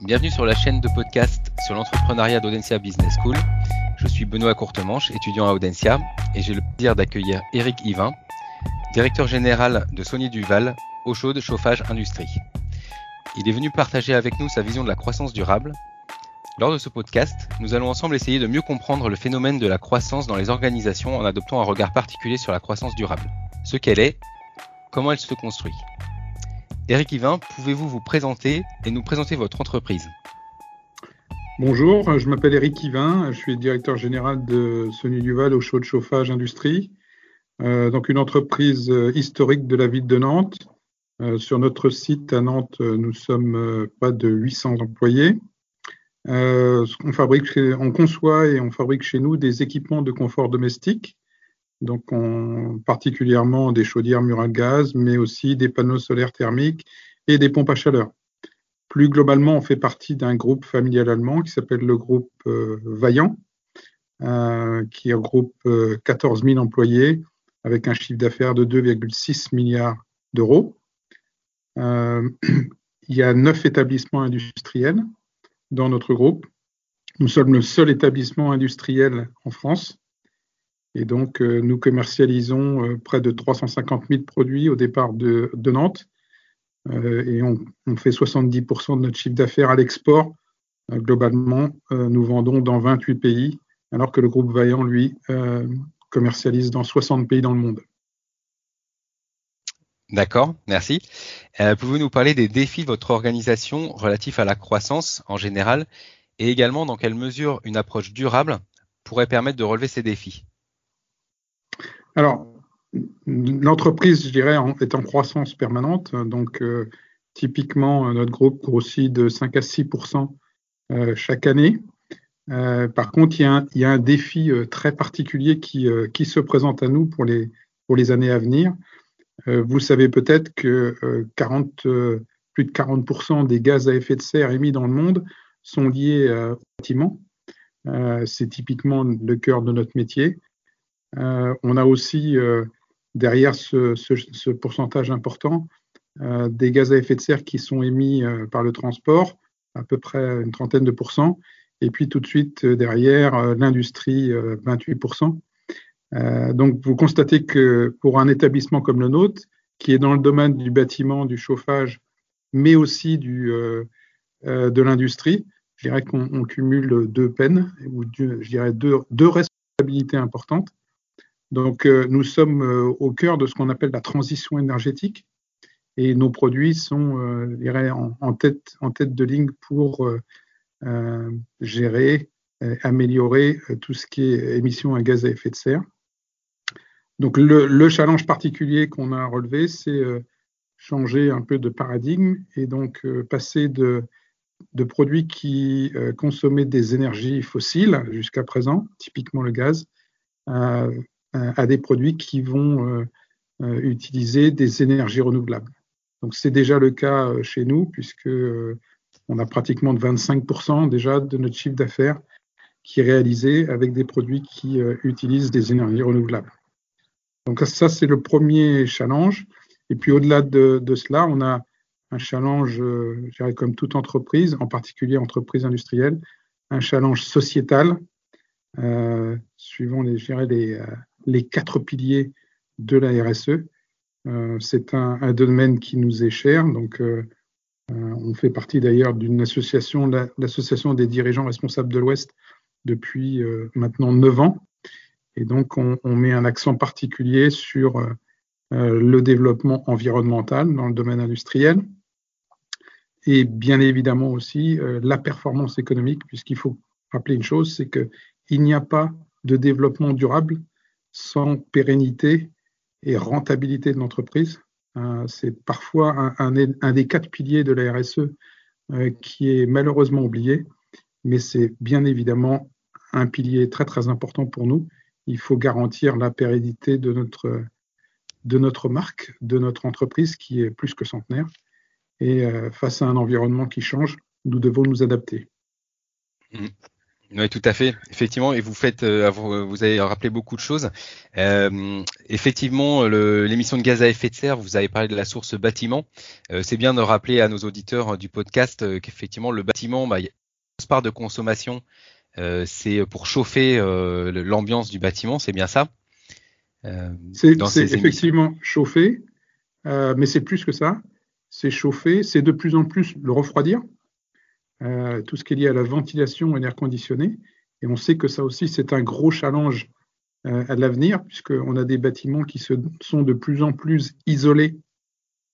bienvenue sur la chaîne de podcast sur l'entrepreneuriat d'Audencia Business School. Je suis Benoît Courtemanche, étudiant à Audencia, et j'ai le plaisir d'accueillir Eric Yvain, directeur général de Sony Duval, eau chaude, chauffage, industrie. Il est venu partager avec nous sa vision de la croissance durable. Lors de ce podcast, nous allons ensemble essayer de mieux comprendre le phénomène de la croissance dans les organisations en adoptant un regard particulier sur la croissance durable. Ce qu'elle est, comment elle se construit. Eric Yvain, pouvez-vous vous présenter et nous présenter votre entreprise? Bonjour, je m'appelle Eric Yvain, je suis directeur général de Sony Duval au chaud de chauffage industrie, euh, donc une entreprise euh, historique de la ville de Nantes. Euh, sur notre site à Nantes, nous sommes pas de 800 employés. on, conçoit et on fabrique chez nous des équipements de confort domestique donc particulièrement des chaudières mur à gaz, mais aussi des panneaux solaires thermiques et des pompes à chaleur. Plus globalement, on fait partie d'un groupe familial allemand qui s'appelle le groupe euh, Vaillant, euh, qui regroupe 14 euh, 000 employés avec un chiffre d'affaires de 2,6 milliards d'euros. il y a neuf établissements industriels dans notre groupe. Nous sommes le seul établissement industriel en France et donc, euh, nous commercialisons euh, près de 350 000 produits au départ de, Nantes. Euh, et on, fait 70% de notre chiffre d'affaires à l'export. globalement, nous vendons dans 28 pays, alors que le groupe Vaillant, lui, commercialise dans 60 pays dans le monde. D'accord, merci. Pouvez-vous nous parler des défis de votre organisation relatifs à la croissance en général et également dans quelle mesure une approche durable pourrait permettre de relever ces défis? Alors, l'entreprise, je dirais, est en croissance permanente. Donc, euh, typiquement, notre groupe grossit de 5 à 6% euh, chaque année. Euh, par contre, il y, a un, défi très particulier qui, se présente à nous pour les, pour les années à venir. vous savez peut-être que 40, plus de 40 des gaz à effet de serre émis dans le monde sont liés au bâtiment. C'est typiquement le cœur de notre métier. Euh, on a aussi euh, derrière ce, pourcentage important euh, des gaz à effet de serre qui sont émis par le transport, à peu près une trentaine de pourcents, et puis tout de suite derrière l'industrie, 28%. donc vous constatez que pour un établissement comme le nôtre, qui est dans le domaine du bâtiment, du chauffage, mais aussi de l'industrie, je dirais qu'on cumule deux peines, ou je dirais deux responsabilités importantes. Donc, euh, nous sommes euh, au cœur de ce qu'on appelle la transition énergétique et nos produits sont euh, en, tête, de ligne pour gérer, améliorer tout ce qui est émissions à gaz à effet de serre. Donc, le, challenge particulier qu'on a relevé, c'est changer un peu de paradigme et donc passer de, de produits qui consommaient des énergies fossiles jusqu'à présent, typiquement le gaz, à des produits qui vont euh, euh, utiliser des énergies renouvelables. Donc c'est déjà le cas euh, chez nous puisque on a pratiquement de 25% déjà de notre chiffre d'affaires qui est réalisé avec des produits qui utilisent des énergies renouvelables. Donc ça, c'est le premier challenge. Et puis au-delà de, cela, on a un challenge, je dirais comme toute entreprise, en particulier entreprise industrielle, un challenge sociétal, suivant les, je les, les quatre piliers de la RSE. Euh, c'est un, domaine qui nous est cher. Donc, euh, euh, on fait partie d'ailleurs d'une association, l'association des dirigeants responsables de l'Ouest, depuis maintenant neuf ans. Et donc, on, met un accent particulier sur le développement environnemental dans le domaine industriel et bien évidemment aussi la performance économique, puisqu'il faut rappeler une chose, c'est qu'il n'y a pas de développement durable sans pérennité et rentabilité de l'entreprise. Euh, c'est parfois un, des quatre piliers de la RSE euh, qui est malheureusement oublié, mais c'est bien évidemment un pilier très très important pour nous. Il faut garantir la pérennité de notre, de notre marque, de notre entreprise qui est plus que centenaire. Et euh, face à un environnement qui change, nous devons nous adapter. Mmh. Oui, tout à fait. Effectivement, et vous faites, euh, vous avez rappelé beaucoup de choses. Euh, effectivement, l'émission de gaz à effet de serre, vous avez parlé de la source bâtiment. Euh, c'est bien de rappeler à nos auditeurs du podcast qu'effectivement, le bâtiment, bah, il y a une part de consommation, c'est pour chauffer l'ambiance du bâtiment, c'est bien ça C'est effectivement chauffer, mais c'est plus que ça. C'est chauffer, c'est de plus en plus le refroidir. Euh, tout ce qui est lié à la ventilation et l'air conditionné. Et on sait que ça aussi, c'est un gros challenge euh, à l'avenir, puisqu'on a des bâtiments qui se, sont de plus en plus isolés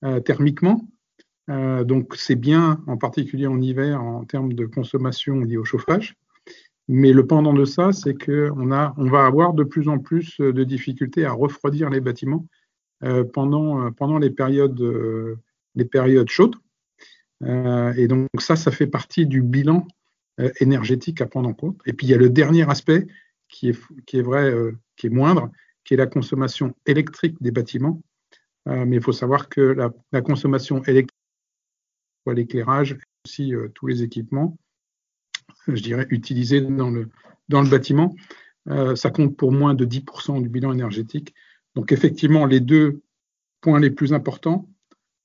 euh, thermiquement. donc c'est bien, en particulier en hiver, en termes de consommation liée au chauffage. Mais le pendant de ça, c'est qu'on on va avoir de plus en plus de difficultés à refroidir les bâtiments pendant, pendant les, périodes, les périodes chaudes. Euh, et donc ça, ça fait partie du bilan euh, énergétique à prendre en compte. Et puis il y a le dernier aspect qui est, vrai, euh, qui est moindre, qui est la consommation électrique des bâtiments. mais il faut savoir que la, consommation électrique, l'éclairage, aussi tous les équipements, je dirais, utilisés dans le, dans le bâtiment, ça compte pour moins de 10% du bilan énergétique. Donc effectivement, les deux points les plus importants,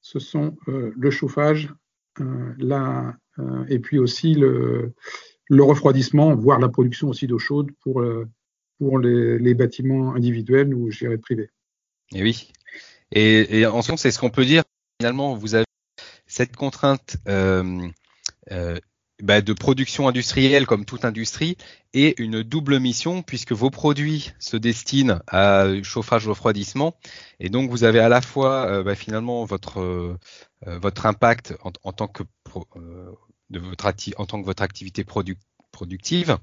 ce sont le chauffage euh, là, euh, et puis aussi le, refroidissement, voire la production aussi d'eau chaude pour, euh, pour les, bâtiments individuels ou privés. Et oui. Et, en ce c'est ce qu'on peut dire. Finalement, vous avez cette contrainte bah, de production industrielle comme toute industrie et une double mission puisque vos produits se destinent à chauffage refroidissement et donc vous avez à la fois bah, finalement votre euh, votre impact en, tant que euh, de votre en tant que votre activité productive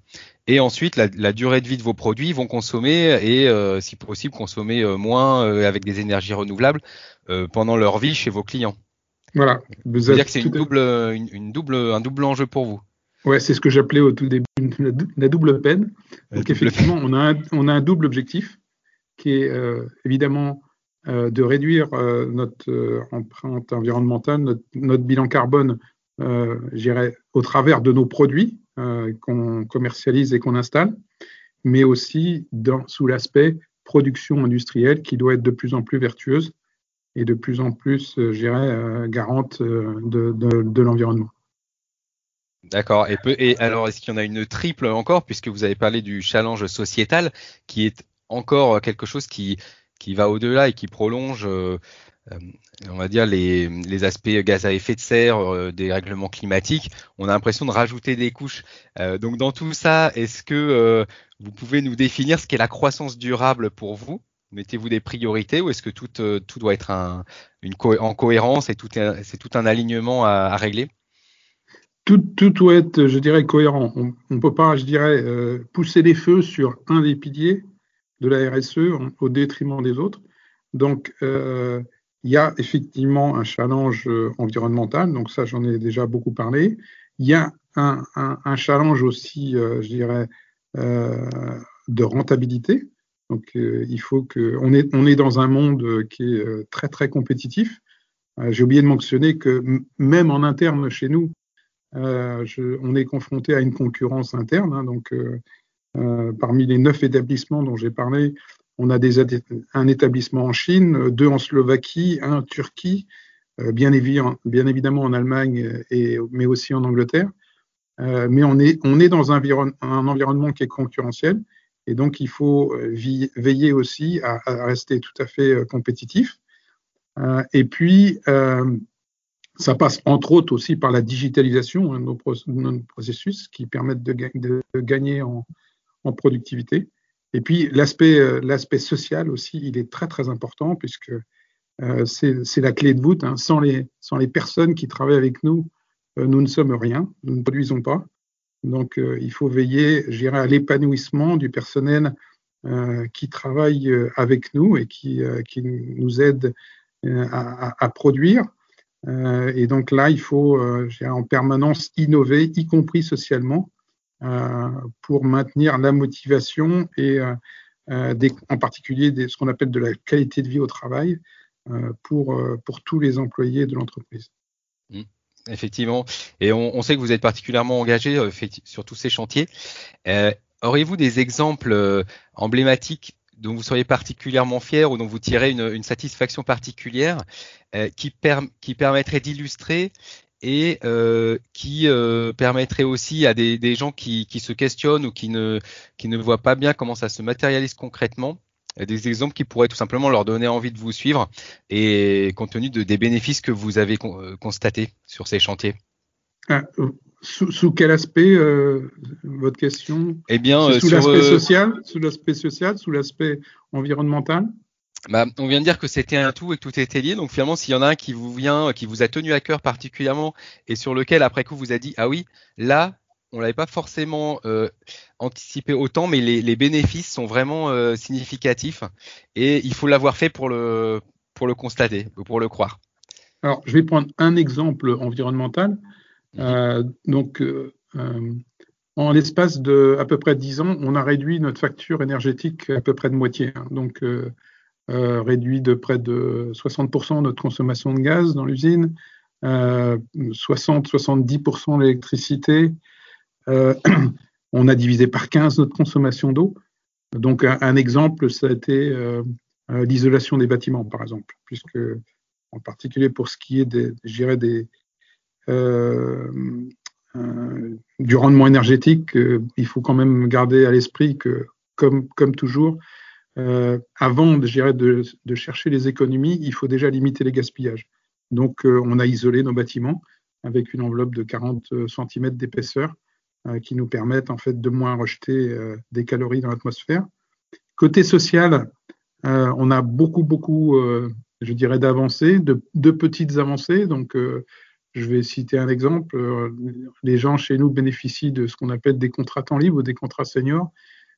et ensuite la, durée de vie de vos produits vont consommer et euh, si possible consommer moins avec des énergies renouvelables pendant leur vie chez vos clients. Voilà. Vous dire que c'est une double, une, double, un double enjeu pour vous. Ouais, c'est ce que j'appelais au tout début la, double peine. Donc effectivement, on a, un, on a un double objectif qui est évidemment euh, de réduire euh, notre euh, empreinte environnementale, notre, bilan carbone, au travers de nos produits qu'on commercialise et qu'on installe, mais aussi dans, sous l'aspect production industrielle qui doit être de plus en plus vertueuse et de plus en plus, j'irais, garante de, de, l'environnement. D'accord. Et, et, alors, est-ce qu'il y en a une triple encore, puisque vous avez parlé du challenge sociétal, qui est encore quelque chose qui, qui va au-delà et qui prolonge, euh, euh, on va dire, les, les, aspects gaz à effet de serre, euh, des règlements climatiques. On a l'impression de rajouter des couches. donc dans tout ça, est-ce que vous pouvez nous définir ce qu'est la croissance durable pour vous? Mettez-vous des priorités ou est-ce que tout, tout doit être un, une en cohérence et c'est tout un alignement à, régler? Tout, tout, doit être, je dirais, cohérent. On ne peut pas, je dirais, pousser les feux sur un des piliers de la RSE au détriment des autres. Donc, euh, il y a effectivement un challenge euh, environnemental, donc ça j'en ai déjà beaucoup parlé. Il y a un, un, challenge aussi, euh, je dirais, de rentabilité. Donc, il faut que on est, on est dans un monde qui est très très compétitif. J'ai oublié de mentionner que même en interne chez nous, on est confronté à une concurrence interne. Hein, donc, euh, parmi les neuf établissements dont j'ai parlé, on a des, un établissement en Chine, deux en Slovaquie, un en Turquie, euh, bien, évidemment en Allemagne, et, mais aussi en Angleterre. Euh, mais on est, on est dans un, un, environnement qui est concurrentiel et donc il faut veiller aussi à, rester tout à fait compétitif. et puis, ça passe entre autres aussi par la digitalisation hein, de, nos processus qui permettent de, gagner en, productivité. Et puis l'aspect euh, social aussi, il est très très important puisque euh, c'est la clé de voûte. Hein. Sans, les, personnes qui travaillent avec nous, euh, nous ne sommes rien, nous ne produisons pas. Donc il faut veiller, je à l'épanouissement du personnel qui travaille avec nous et qui, nous aide à, produire. et donc là, il faut en permanence innover, y compris socialement, euh, pour maintenir la motivation et euh, euh, en particulier ce qu'on appelle de la qualité de vie au travail pour, pour tous les employés de l'entreprise. Mmh. Effectivement. Et on, sait que vous êtes particulièrement engagé sur tous ces chantiers. Auriez-vous des exemples emblématiques dont vous seriez particulièrement fier ou dont vous tirez une, satisfaction particulière qui, qui permettrait d'illustrer et euh, qui euh, permettrait aussi à des, des gens qui, qui, se questionnent ou qui ne, qui ne voient pas bien comment ça se matérialise concrètement, des exemples qui pourraient tout simplement leur donner envie de vous suivre et compte tenu de, des bénéfices que vous avez euh, constatés sur ces chantiers. Ah, sous, sous, quel aspect euh, votre question? Eh bien, sous l'aspect social, sous l'aspect social, sous l'aspect environnemental? Bah, on vient de dire que c'était un tout et que tout était lié. Donc finalement, s'il y en a un qui vous vient, qui vous a tenu à cœur particulièrement et sur lequel après coup vous a dit ah oui, là on l'avait pas forcément euh, anticipé autant, mais les, bénéfices sont vraiment euh, significatifs et il faut l'avoir fait pour le pour le constater ou pour le croire. Alors je vais prendre un exemple environnemental. Mhm. Euh, donc en l'espace de à peu près 10 ans, on a réduit notre facture énergétique à peu près de moitié. Hein. Donc réduit de près de 60% notre consommation de gaz dans l'usine, 60-70% euh, l'électricité. Euh, on a divisé par 15 notre consommation d'eau. Donc un, exemple, ça a été l'isolation des bâtiments, par exemple, puisque en particulier pour ce qui est des, des du rendement énergétique, il faut quand même garder à l'esprit que, comme, toujours, euh, avant de, de, chercher les économies, il faut déjà limiter les gaspillages. Donc, euh, on a isolé nos bâtiments avec une enveloppe de 40 cm d'épaisseur euh, qui nous permettent en fait de moins rejeter des calories dans l'atmosphère. Côté social, on a beaucoup, beaucoup, je dirais, d'avancées, de, petites avancées. Donc, je vais citer un exemple. Les gens chez nous bénéficient de ce qu'on appelle des contrats temps libre ou des contrats seniors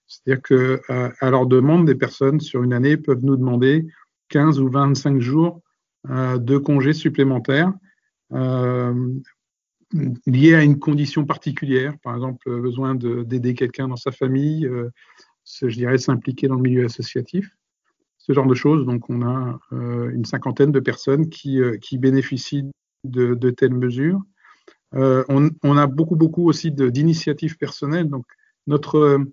c'est-à-dire qu'à à leur demande, des personnes sur une année peuvent nous demander 15 ou 25 jours euh, de congés supplémentaires euh, liés à une condition particulière, par exemple besoin d'aider quelqu'un dans sa famille, euh, je dirais s'impliquer dans le milieu associatif, ce genre de choses. Donc on a une cinquantaine de personnes qui, bénéficient de, de, telles mesures. On, a beaucoup, beaucoup aussi d'initiatives personnelles. Donc notre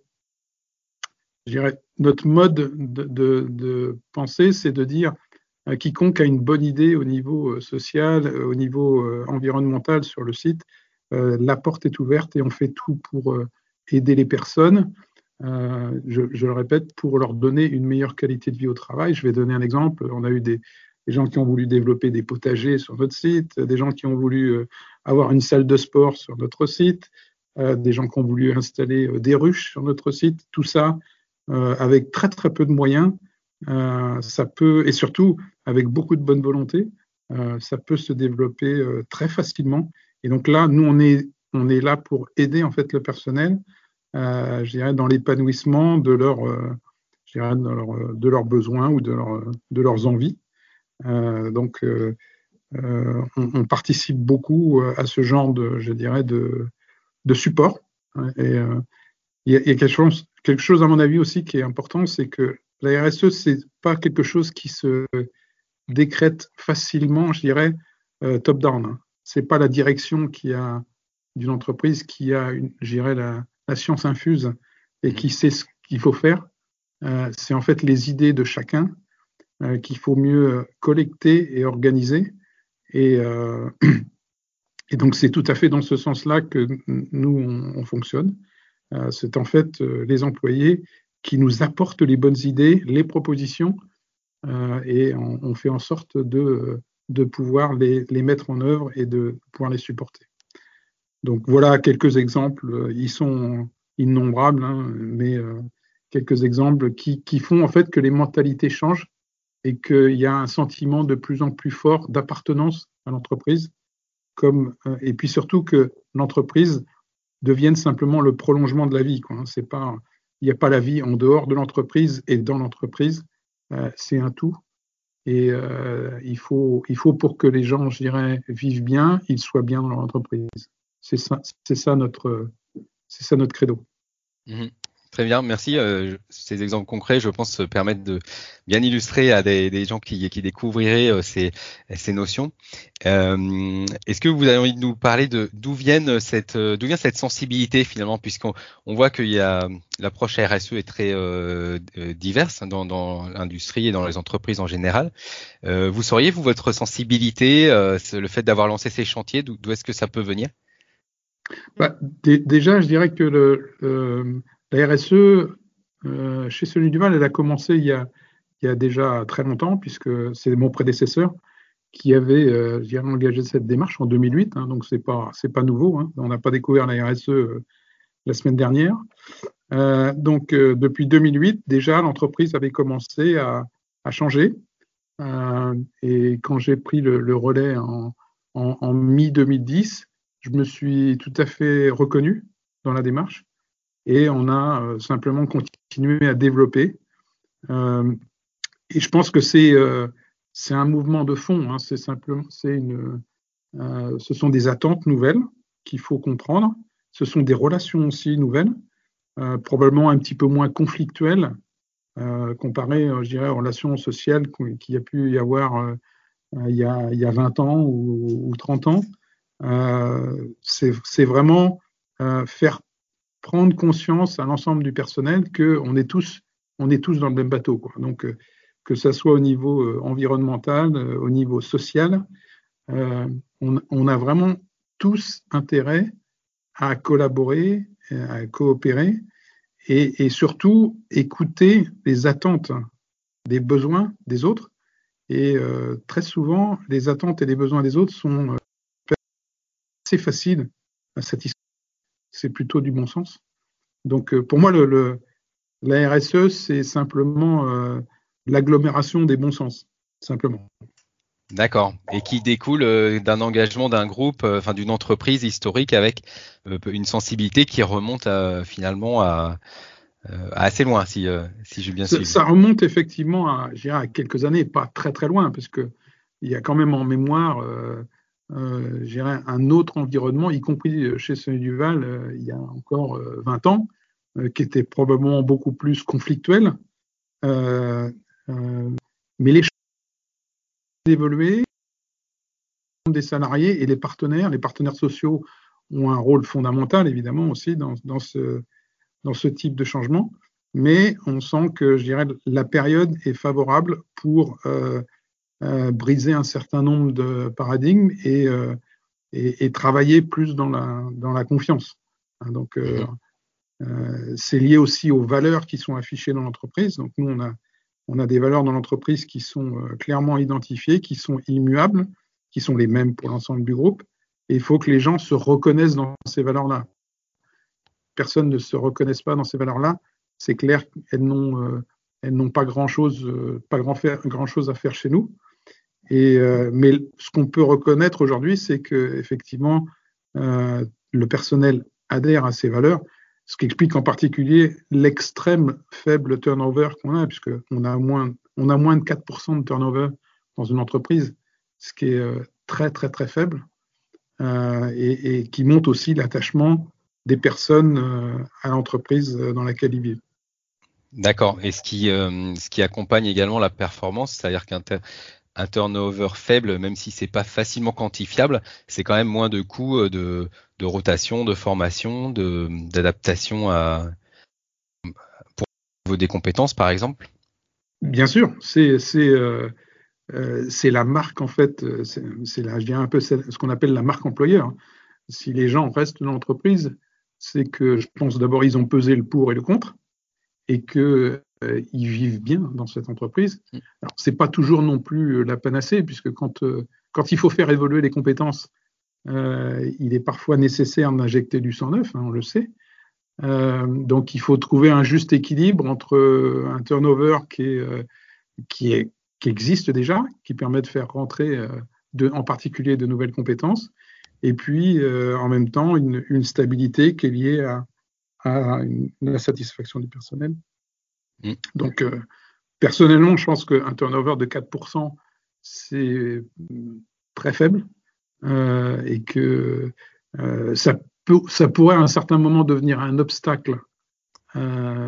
je dirais, notre mode de, pensée, c'est de dire euh, quiconque a une bonne idée au niveau euh, social, euh, au niveau environnemental sur le site, la porte est ouverte et on fait tout pour aider les personnes. Je, le répète, pour leur donner une meilleure qualité de vie au travail. Je vais donner un exemple. On a eu des, gens qui ont voulu développer des potagers sur notre site, des gens qui ont voulu avoir une salle de sport sur notre site, des gens qui ont voulu installer des ruches sur notre site. Tout ça, euh, avec très très peu de moyens, euh, ça peut, et surtout avec beaucoup de bonne volonté, euh, ça peut se développer très facilement. Et donc là, nous, on est, on est là pour aider en fait le personnel, je dirais, dans l'épanouissement de, leur, de, leur, de, leurs besoins ou de, leur, de leurs envies. donc, on, participe beaucoup à ce genre de, je dirais, de, de support. Et il y, a, quelque chose, quelque chose, à mon avis, aussi qui est important, c'est que la RSE, c'est pas quelque chose qui se décrète facilement, je dirais, euh, top-down. Hein. C'est pas la direction qui a d'une entreprise qui a, une, je dirais, la, science infuse et qui sait ce qu'il faut faire. Euh, c'est en fait les idées de chacun euh, qu'il faut mieux collecter et organiser. Et, et donc, c'est tout à fait dans ce sens-là que nous, on fonctionne. C'est en fait les employés qui nous apportent les bonnes idées, les propositions, euh, et on, fait en sorte de, pouvoir les, mettre en œuvre et de pouvoir les supporter. Donc voilà quelques exemples, ils sont innombrables, hein, mais quelques exemples qui, font en fait que les mentalités changent et qu'il y a un sentiment de plus en plus fort d'appartenance à l'entreprise, comme, et puis surtout que l'entreprise deviennent simplement le prolongement de la vie. Quoi. C'est pas, il n'y a pas la vie en dehors de l'entreprise et dans l'entreprise. Euh, c'est un tout. Et euh, il, faut, il faut pour que les gens, je dirais, vivent bien, ils soient bien dans leur entreprise. C'est ça, c'est ça notre, c'est ça notre credo. Mmh Très bien, merci. Euh, ces exemples concrets, je pense, permettent de bien illustrer à des, gens qui, découvriraient euh, ces, notions. Euh, est-ce que vous avez envie de nous parler de d'où viennent cette d'où vient cette sensibilité finalement, puisqu'on voit qu'il y a l'approche RSE est très diverse dans, dans l'industrie et dans les entreprises en général. vous sauriez vous votre sensibilité, le fait d'avoir lancé ces chantiers, d'où est-ce que ça peut venir? Bah, déjà, je dirais que le, la RSE, euh, chez Sony Duval, elle a commencé il y a, déjà très longtemps, puisque c'est mon prédécesseur qui avait euh, engagé cette démarche en 2008, hein, donc ce n'est pas, nouveau. Hein. on n'a pas découvert la RSE euh, la semaine dernière. donc depuis 2008, déjà, l'entreprise avait commencé à, changer. et quand j'ai pris le, relais en mi-2010, je me suis tout à fait reconnu dans la démarche et on a euh, simplement continué à développer. Euh, et je pense que c'est euh, c'est un mouvement de fond. Hein. c'est simplement une ce sont des attentes nouvelles qu'il faut comprendre. Ce sont des relations aussi nouvelles, probablement un petit peu moins conflictuelles comparé, je dirais, aux relations sociales qu'il y a pu y avoir il, y a, il y a 20 ans ou, ou 30 ans. c'est vraiment faire prendre conscience à l'ensemble du personnel qu'on est tous, on est tous dans le même bateau. Quoi. Donc, euh, que ce soit au niveau euh, environnemental, euh, au niveau social, on, a vraiment tous intérêt à collaborer, à coopérer et, surtout écouter les attentes des besoins des autres. Et très souvent, les attentes et les besoins des autres sont assez faciles à satisfaire c'est plutôt du bon sens. Donc euh, pour moi, le, la RSE, c'est simplement euh, l'agglomération des bons sens, simplement. D'accord. Et qui découle euh, d'un engagement d'un groupe, enfin d'une entreprise historique avec une sensibilité qui remonte finalement à, assez loin, si, si j'ai bien suivi. Ça remonte effectivement à, à quelques années, pas très très loin, parce que il y a quand même en mémoire un autre environnement, y compris chez Sony Duval euh, il y a encore 20 euh, ans, euh, qui était probablement beaucoup plus conflictuel. mais les choses ont évolué, des salariés et les partenaires, les partenaires sociaux ont un rôle fondamental évidemment aussi dans, ce, dans ce type de changement, mais on sent que je dirais la période est favorable pour euh, euh, briser un certain nombre de paradigmes et, euh, et, travailler plus dans la, dans la confiance. Hein, donc, euh, c'est lié aussi aux valeurs qui sont affichées dans l'entreprise. Donc, nous, on a, on a des valeurs dans l'entreprise qui sont clairement identifiées, qui sont immuables, qui sont les mêmes pour l'ensemble du groupe. Et il faut que les gens se reconnaissent dans ces valeurs-là. Personne ne se reconnaisse pas dans ces valeurs-là. C'est clair qu'elles n'ont pas grand-chose pas grand, grand chose à faire chez nous. Euh, mais ce qu'on peut reconnaître aujourd'hui, c'est que effectivement, euh, le personnel adhère à ces valeurs, ce qui explique en particulier l'extrême faible turnover qu'on a, puisqu'on a moins, on a moins de 4% de turnover dans une entreprise, ce qui est euh, très très très faible, et, et, qui montre aussi l'attachement des personnes à l'entreprise dans laquelle ils vivent. D'accord. Et ce qui, ce qui accompagne également la performance, c'est-à-dire qu'un un turnover faible, même si c'est pas facilement quantifiable, c'est quand même moins de coûts euh, de, de rotation, de formation, d'adaptation à pour des compétences, par exemple. Bien sûr, c'est c'est euh, euh la marque en fait, euh, c'est là, je dirais un peu ce qu'on appelle la marque employeur. Si les gens restent dans l'entreprise, c'est que je pense d'abord ils ont pesé le pour et le contre, et que euh, ils vivent bien dans cette entreprise. Mm. Alors, c'est pas toujours non plus euh, la panacée, puisque quand, euh, quand il faut faire évoluer les compétences, il est parfois nécessaire d'injecter du sang neuf, hein, on le sait. donc, il faut trouver un juste équilibre entre un turnover qui, est, qui, est, qui existe déjà, qui permet de faire rentrer de, en particulier de nouvelles compétences, et puis en même temps une, une, stabilité qui est liée à, à la satisfaction du personnel. Mm. Donc, euh, personnellement, je pense qu'un turnover de 4%, c'est très faible euh, et que euh, ça, pourrait à un certain moment devenir un obstacle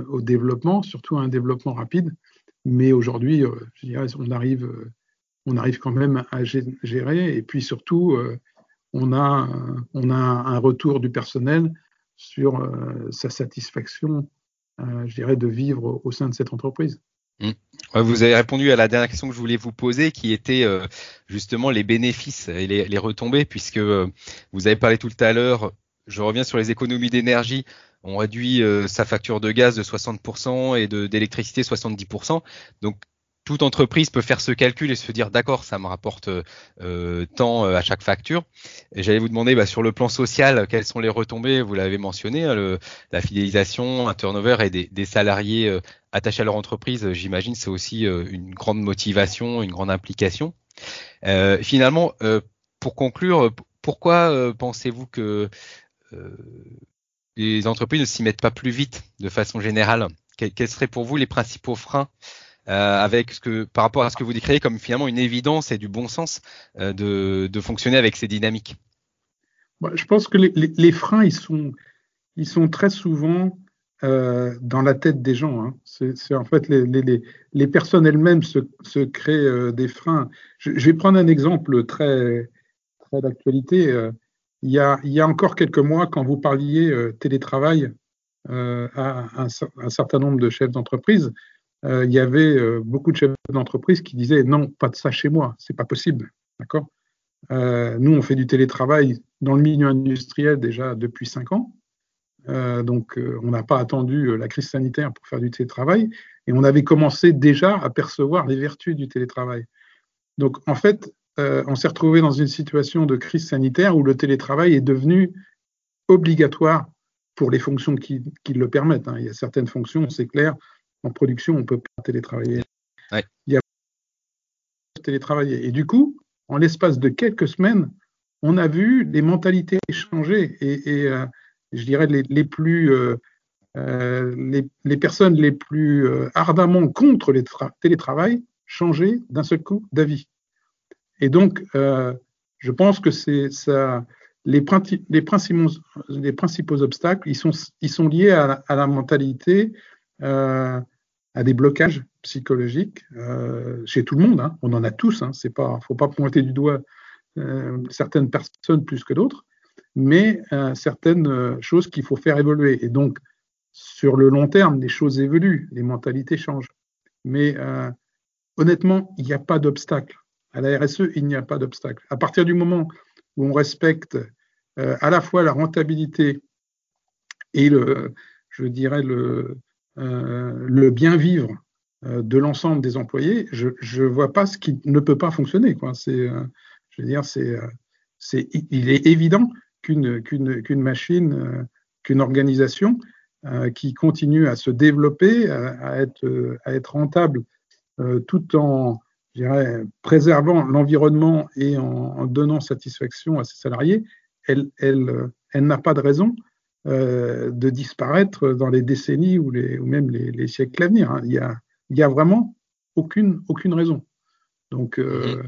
au développement, surtout à un développement rapide. Mais aujourd'hui, on arrive, on arrive quand même à gérer. Et puis surtout, on a, un retour du personnel sur sa satisfaction, je dirais, de vivre au sein de cette entreprise. Mmh. Vous avez répondu à la dernière question que je voulais vous poser, qui était euh, justement les bénéfices et les, retombées, puisque vous avez parlé tout à l'heure, je reviens sur les économies d'énergie, on réduit sa facture de gaz de 60% et d'électricité 70%. Donc toute entreprise peut faire ce calcul et se dire d'accord, ça me rapporte euh, tant euh, à chaque facture. J'allais vous demander bah, sur le plan social, quelles sont les retombées? Vous l'avez mentionné, hein, la fidélisation, un turnover et des, salariés euh, attachés à leur entreprise. J'imagine c'est aussi une grande motivation, une grande implication. finalement, pour conclure, pourquoi pensez-vous que les entreprises ne s'y mettent pas plus vite de façon générale? Quels seraient pour vous les principaux freins euh, avec ce que, par rapport à ce que vous décrivez comme finalement une évidence et du bon sens euh, de, fonctionner avec ces dynamiques Je pense que les, freins, ils sont, ils sont très souvent euh, dans la tête des gens. Hein. C'est en fait les, personnes elles-mêmes se, se, créent euh, des freins. Je, vais prendre un exemple très, très d'actualité. Euh, il, y a, encore quelques mois, quand vous parliez télétravail à un, certain nombre de chefs d'entreprise, euh, il y avait euh, beaucoup de chefs d'entreprise qui disaient non, pas de ça chez moi, c'est pas possible. D'accord? Euh, Nous, on fait du télétravail dans le milieu industriel déjà depuis cinq ans. donc, on n'a pas attendu la crise sanitaire pour faire du télétravail et on avait commencé déjà à percevoir les vertus du télétravail. Donc, en fait, on s'est retrouvé dans une situation de crise sanitaire où le télétravail est devenu obligatoire pour les fonctions qui, le permettent. Hein. Il y a certaines fonctions, c'est clair, en production, on ne peut pas télétravailler. Il y a télétravailler. Et du coup, en l'espace de quelques semaines, on a vu les mentalités changer et, euh, je dirais les, plus euh, euh, les, personnes les plus ardemment contre le télétravail changer d'un seul coup d'avis. Et donc, je pense que c'est ça. Les, les, principaux, les principaux obstacles, ils sont, ils sont liés à, à la mentalité, euh, à des blocages psychologiques euh, chez tout le monde. Hein. On en a tous. Hein. C'est pas, faut pas pointer du doigt euh, certaines personnes plus que d'autres, mais certaines choses qu'il faut faire évoluer. Et donc, sur le long terme, les choses évoluent, les mentalités changent. Mais honnêtement, il n'y a pas d'obstacle. À la RSE, il n'y a pas d'obstacle. À partir du moment où on respecte à la fois la rentabilité et le, je dirais le, euh, le bien vivre euh, de l'ensemble des employés, je ne vois pas ce qui ne peut pas fonctionner. Euh, je veux dire, il est évident qu'une, machine, qu'une organisation qui continue à se développer, à, être, à être rentable, tout en je dirais, préservant l'environnement et en, donnant satisfaction à ses salariés, elle, elle, elle n'a pas de raison euh, de disparaître dans les décennies ou, les, ou même les, siècles à venir. Hein. Il, y a, il y a vraiment aucune, aucune raison. Donc, euh,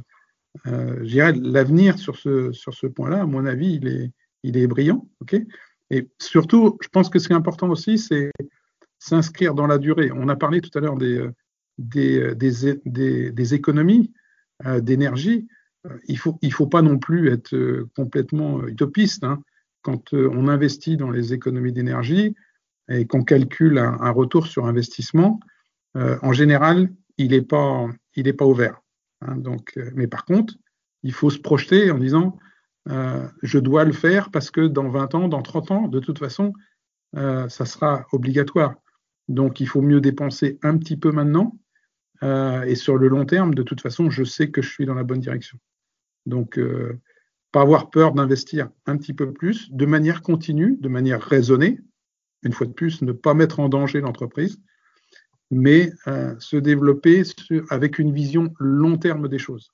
mhm. euh l'avenir sur ce, sur ce point-là, à mon avis, il est, il est brillant. et surtout, je pense que ce qui est important aussi, c'est s'inscrire dans la durée. On a parlé tout à l'heure des, des, des, des, économies d'énergie. Il ne faut, il faut pas non plus être complètement utopiste. Hein quand euh, on investit dans les économies d'énergie et qu'on calcule un, retour sur investissement, euh, en général, il n'est pas, il pas ouvert. Hein. donc, euh, mais par contre, il faut se projeter en disant je dois le faire parce que dans 20 ans, dans 30 ans, de toute façon, ça sera obligatoire. Donc, il faut mieux dépenser un petit peu maintenant. et sur le long terme, de toute façon, je sais que je suis dans la bonne direction. Donc, pas avoir peur d'investir un petit peu plus, de manière continue, de manière raisonnée, une fois de plus, ne pas mettre en danger l'entreprise, mais euh, se développer avec une vision long terme des choses.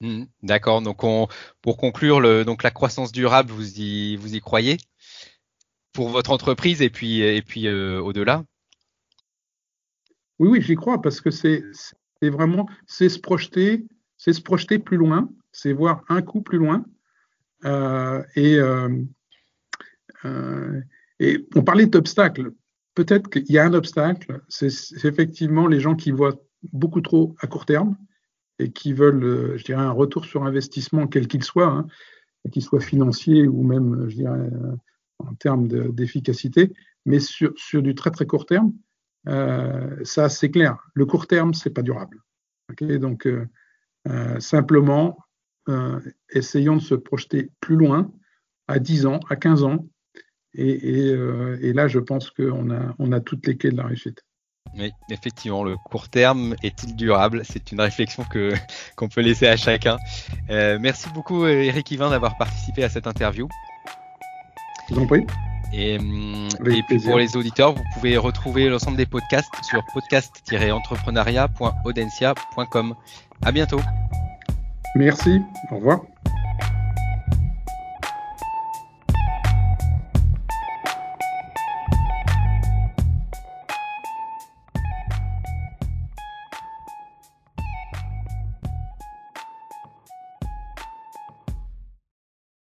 Mmh, d'accord. Donc, pour conclure, le, donc la croissance durable, vous y, vous y croyez? Pour votre entreprise et puis, et puis euh, au-delà? Oui, oui, j'y crois parce que c'est vraiment c'est se projeter, c'est se projeter plus loin, c'est voir un coup plus loin. Euh, et, euh, euh, Et on parlait d'obstacles. Peut-être qu'il y a un obstacle, c'est effectivement les gens qui voient beaucoup trop à court terme et qui veulent, je dirais, un retour sur investissement, quel qu'il soit, hein, qu'il soit financier ou même, je dirais, en termes d'efficacité, mais sur, du très très court terme, ça c'est clair. Le court terme, c'est pas durable. Donc, simplement, essayons de se projeter plus loin, à 10 ans, à 15 ans, et, et là, je pense qu'on a, on a toutes les clés de la réussite. Oui, effectivement, le court terme est-il durable? C'est une réflexion que qu'on peut laisser à chacun. Euh, merci beaucoup, Eric Yvain, d'avoir participé à cette interview. Je vous en prie. Et, hum, et puis pour les auditeurs, vous pouvez retrouver l'ensemble des podcasts sur podcast-entrepreneuriat.audencia.com. À bientôt. Merci. Au revoir.